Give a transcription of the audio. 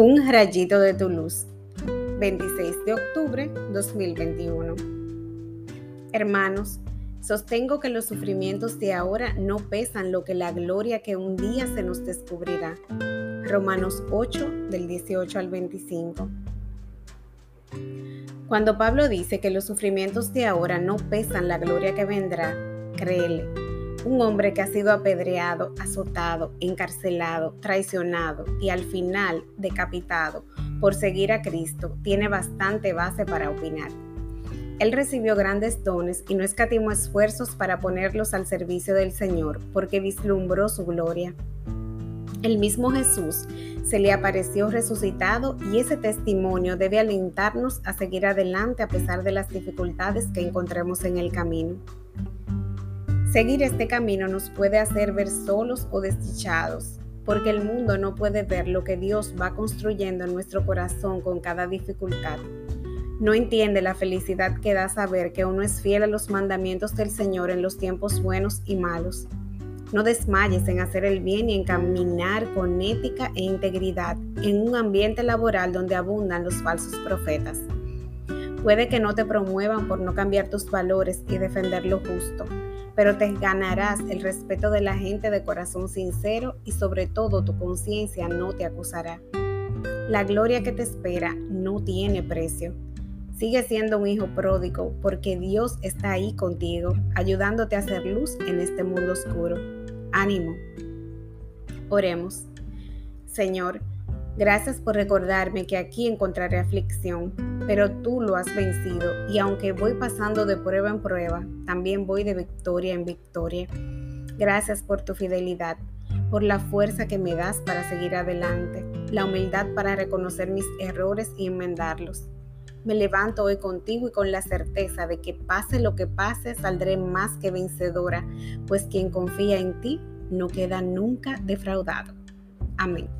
Un rayito de tu luz. 26 de octubre 2021. Hermanos, sostengo que los sufrimientos de ahora no pesan lo que la gloria que un día se nos descubrirá. Romanos 8 del 18 al 25. Cuando Pablo dice que los sufrimientos de ahora no pesan la gloria que vendrá, créele un hombre que ha sido apedreado, azotado, encarcelado, traicionado y al final decapitado por seguir a Cristo tiene bastante base para opinar. Él recibió grandes dones y no escatimó esfuerzos para ponerlos al servicio del Señor porque vislumbró su gloria. El mismo Jesús se le apareció resucitado y ese testimonio debe alentarnos a seguir adelante a pesar de las dificultades que encontremos en el camino. Seguir este camino nos puede hacer ver solos o desdichados, porque el mundo no puede ver lo que Dios va construyendo en nuestro corazón con cada dificultad. No entiende la felicidad que da saber que uno es fiel a los mandamientos del Señor en los tiempos buenos y malos. No desmayes en hacer el bien y en caminar con ética e integridad en un ambiente laboral donde abundan los falsos profetas. Puede que no te promuevan por no cambiar tus valores y defender lo justo, pero te ganarás el respeto de la gente de corazón sincero y sobre todo tu conciencia no te acusará. La gloria que te espera no tiene precio. Sigue siendo un hijo pródigo porque Dios está ahí contigo, ayudándote a hacer luz en este mundo oscuro. Ánimo. Oremos. Señor, Gracias por recordarme que aquí encontraré aflicción, pero tú lo has vencido y aunque voy pasando de prueba en prueba, también voy de victoria en victoria. Gracias por tu fidelidad, por la fuerza que me das para seguir adelante, la humildad para reconocer mis errores y enmendarlos. Me levanto hoy contigo y con la certeza de que pase lo que pase, saldré más que vencedora, pues quien confía en ti no queda nunca defraudado. Amén.